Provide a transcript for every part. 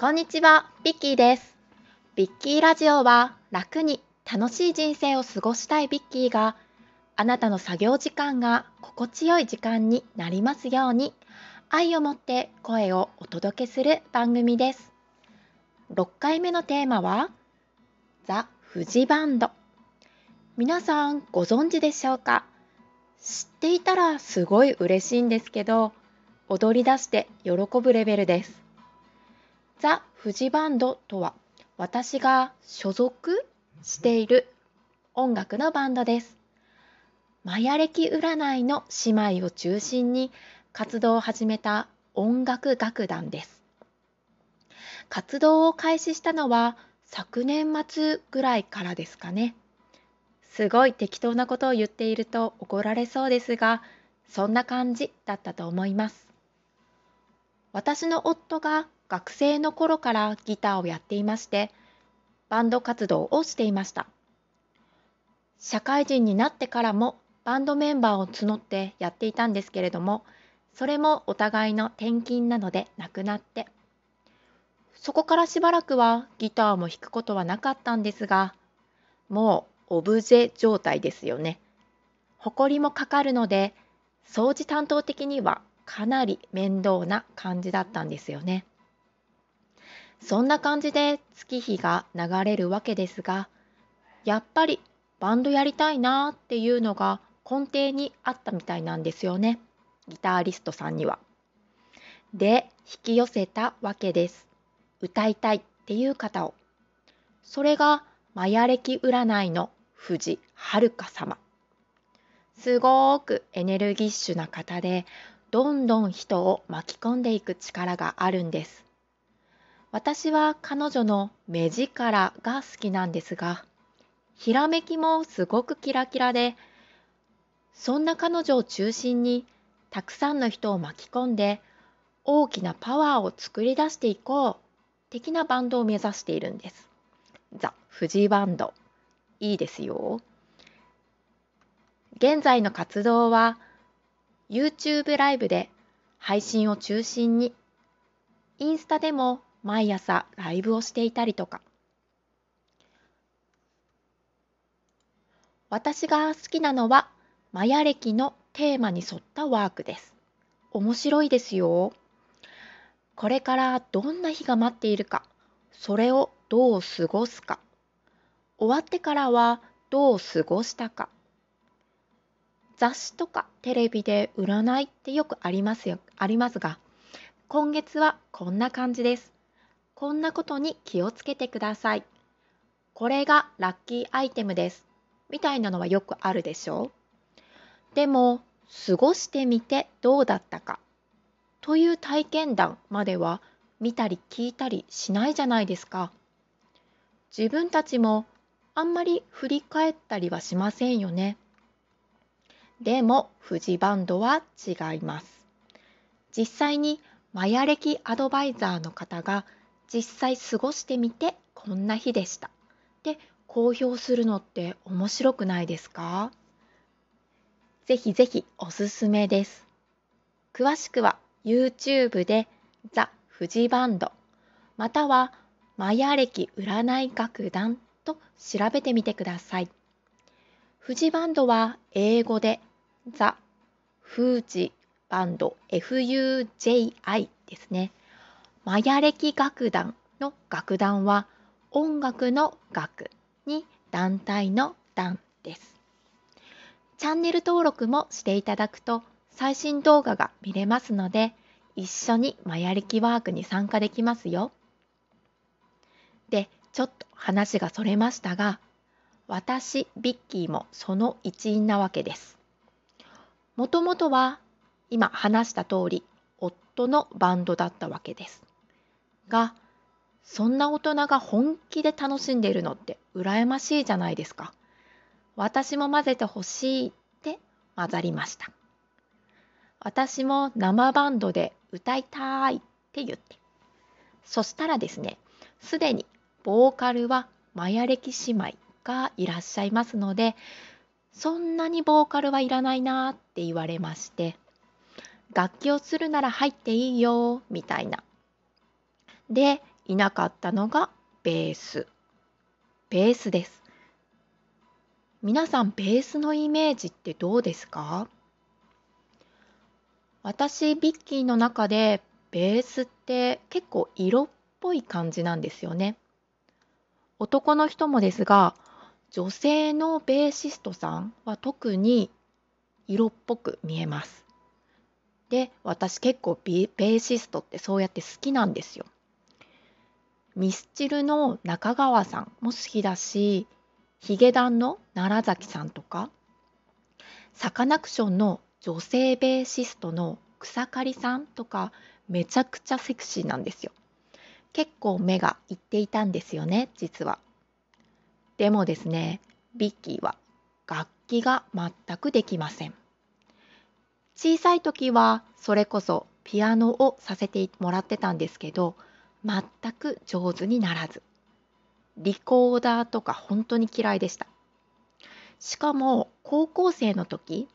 こんにちは、ビッキーです。ビッキーラジオは楽に楽しい人生を過ごしたいビッキーがあなたの作業時間が心地よい時間になりますように愛を持って声をお届けする番組です。6回目のテーマはザ・フジバンド。皆さんご存知でしょうか？知っていたらすごい嬉しいんですけど踊り出して喜ぶレベルです。ザ・フジバンドとは私が所属している音楽のバンドです。マヤ歴占いの姉妹を中心に活動を始めた音楽楽団です。活動を開始したのは昨年末ぐらいからですかね。すごい適当なことを言っていると怒られそうですが、そんな感じだったと思います。私の夫が学生の頃からギターをやっていまして、バンド活動をしていました。社会人になってからもバンドメンバーを募ってやっていたんですけれども、それもお互いの転勤なのでなくなって、そこからしばらくはギターも弾くことはなかったんですが、もうオブジェ状態ですよね。ほこりもかかるので、掃除担当的にはかなり面倒な感じだったんですよね。そんな感じで月日が流れるわけですが、やっぱりバンドやりたいなっていうのが根底にあったみたいなんですよね。ギタリストさんには。で、引き寄せたわけです。歌いたいっていう方を。それがマヤ歴占いの藤遥様。すごーくエネルギッシュな方で、どんどん人を巻き込んでいく力があるんです。私は彼女の目力が好きなんですが、ひらめきもすごくキラキラで、そんな彼女を中心にたくさんの人を巻き込んで大きなパワーを作り出していこう的なバンドを目指しているんです。ザ・フジバンド。いいですよ。現在の活動は YouTube ライブで配信を中心にインスタでも毎朝ライブをしていたりとか。私が好きなのはマヤ歴のテーマに沿ったワークです。面白いですよ。これからどんな日が待っているかそれをどう過ごすか。終わってからはどう過ごしたか。雑誌とかテレビで占いってよくありますよありますが今月はこんな感じです。こんなことに気をつけてください。これがラッキーアイテムです。みたいなのはよくあるでしょう。でも過ごしてみてどうだったか。という体験談までは見たり聞いたりしないじゃないですか。自分たちもあんまり振り返ったりはしませんよね。でも富士バンドは違います。実際にマヤ歴アドバイザーの方が実際過ごしてみてこんな日でした。で公表するのって面白くないですか？ぜひぜひおすすめです。詳しくは YouTube でザ・フジバンドまたはマヤ歴占い楽団と調べてみてください。フジバンドは英語でザ・フジバンド FUJI ですね。マヤ歴楽団の楽団は音楽の楽に団体の団です。チャンネル登録もしていただくと最新動画が見れますので一緒にマヤ歴ワークに参加できますよ。で、ちょっと話がそれましたが私、ビッキーもその一員なわけです。もともとは今話した通り夫のバンドだったわけです。がそんな大人が本気で楽しんでいるのって羨ましいじゃないですか。私も混ぜてほしいって混ざりました。私も生バンドで歌いたいって言って。そしたらですね、すでにボーカルはマヤ歴姉妹がいらっしゃいますので、そんなにボーカルはいらないなって言われまして、楽器をするなら入っていいよみたいなで、いなかったのがベース。ベースです。皆さんベースのイメージってどうですか？私ビッキーの中でベースって結構色っぽい感じなんですよね。男の人もですが女性のベーシストさんは特に色っぽく見えます。で私結構ベーシストってそうやって好きなんですよ。ミスチルの中川さんも好きだしヒゲダンの奈良崎さんとかサカナクションの女性ベーシストの草刈さんとかめちゃくちゃセクシーなんですよ。結構目がいっていたんですよね実は。でもですねビッキーは楽器が全くできません。小さい時はそれこそピアノをさせてもらってたんですけど全く上手にならず。リコーダーとか本当に嫌いでした。しかも高校生の時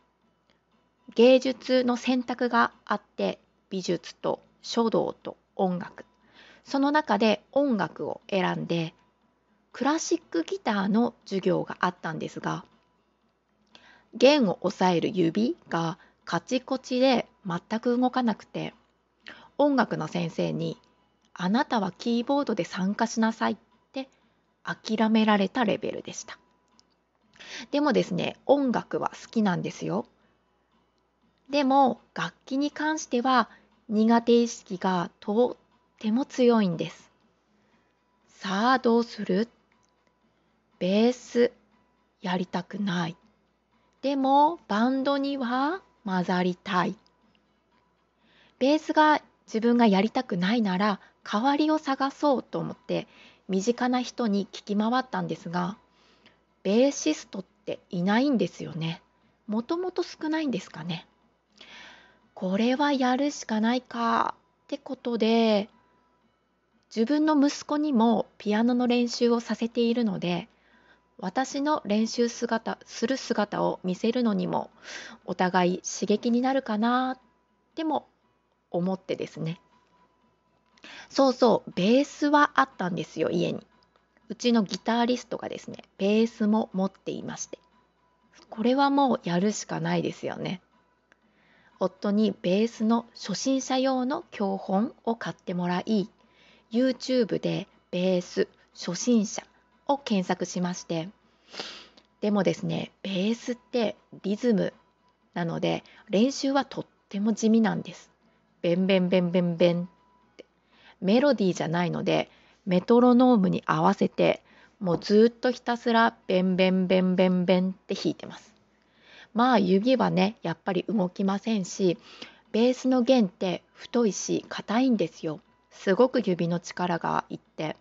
芸術の選択があって美術と書道と音楽。その中で音楽を選んでクラシックギターの授業があったんですが弦を押さえる指がカチコチで全く動かなくて音楽の先生に「あなたはキーボードで参加しなさい」って諦められたレベルでした。でもですね音楽は好きなんですよ。でも楽器に関しては苦手意識がとっても強いんです。さあどうする？ベースやりたくない。でもバンドには混ざりたい。ベースが自分がやりたくないなら代わりを探そうと思って身近な人に聞き回ったんですがベーシストっていないんですよね。もともと少ないんですかね。これはやるしかないかってことで自分の息子にもピアノの練習をさせているので私の練習姿する姿を見せるのにもお互い刺激になるかなっても思ってですね。そうそうベースはあったんですよ家に。うちのギタリストがですねベースも持っていまして。これはもうやるしかないですよね。夫にベースの初心者用の教本を買ってもらい YouTube でベース初心者を検索しまして。でもですねベースってリズムなので練習はとっても地味なんです。ベンベンベンベンベンってメロディーじゃないのでメトロノームに合わせてもうずっとひたすらベンベンベンベンベンって弾いてます。まあ指はねやっぱり動きませんしベースの弦って太いし硬いんですよ。すごく指の力がいって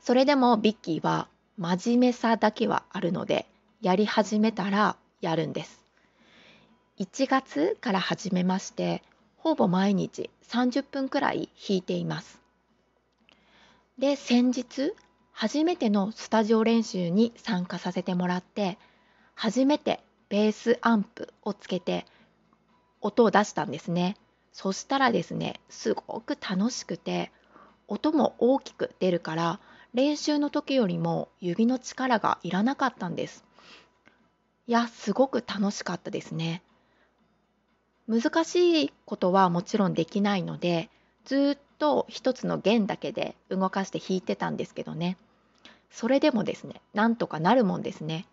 それでもビッキーは真面目さだけはあるのでやり始めたらやるんです。1月から始めましてほぼ毎日30分くらい弾いています。で先日初めてのスタジオ練習に参加させてもらって初めてベースアンプをつけて音を出したんですね。そしたらですねすごく楽しくて音も大きく出るから練習の時よりも指の力がいらなかったんです。いや、すごく楽しかったですね。難しいことはもちろんできないので、ずっと一つの弦だけで動かして弾いてたんですけどね。それでもですね、なんとかなるもんですね。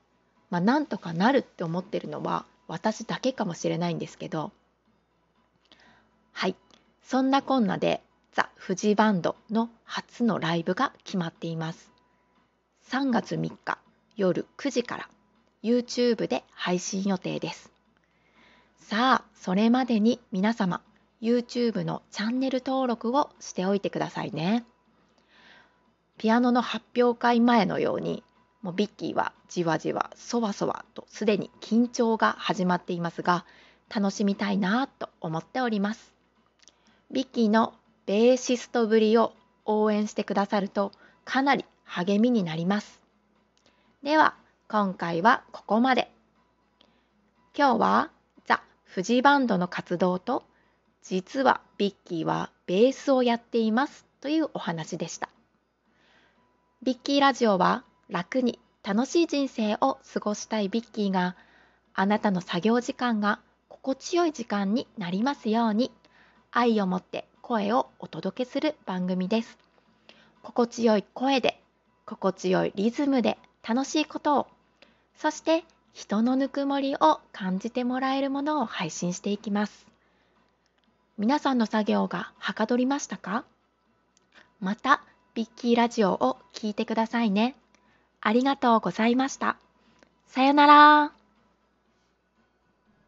まあ、なんとかなるって思ってるのは私だけかもしれないんですけど、はい。そんなこんなでザ・フジバンドの初のライブが決まっています。3月3日夜9時から YouTube で配信予定です。さあ、それまでに皆様 YouTube のチャンネル登録をしておいてくださいね。ピアノの発表会前のようにもうビッキーはじわじわそわそわとすでに緊張が始まっていますが楽しみたいなと思っております。ビッキーのベーシストぶりを応援してくださるとかなり励みになります。では今回はここまで。今日は・フジバンドの活動と実はビッキーはベースをやっていますというお話でした。ビッキーラジオは楽に楽しい人生を過ごしたいビッキーがあなたの作業時間が心地よい時間になりますように愛を持って声をお届けする番組です。心地よい声で心地よいリズムで楽しいことをそして人のぬくもりを感じてもらえるものを配信していきます皆さんの作業がはかどりましたか？またビッキーラジオを聞いてくださいね。ありがとうございました。さよなら。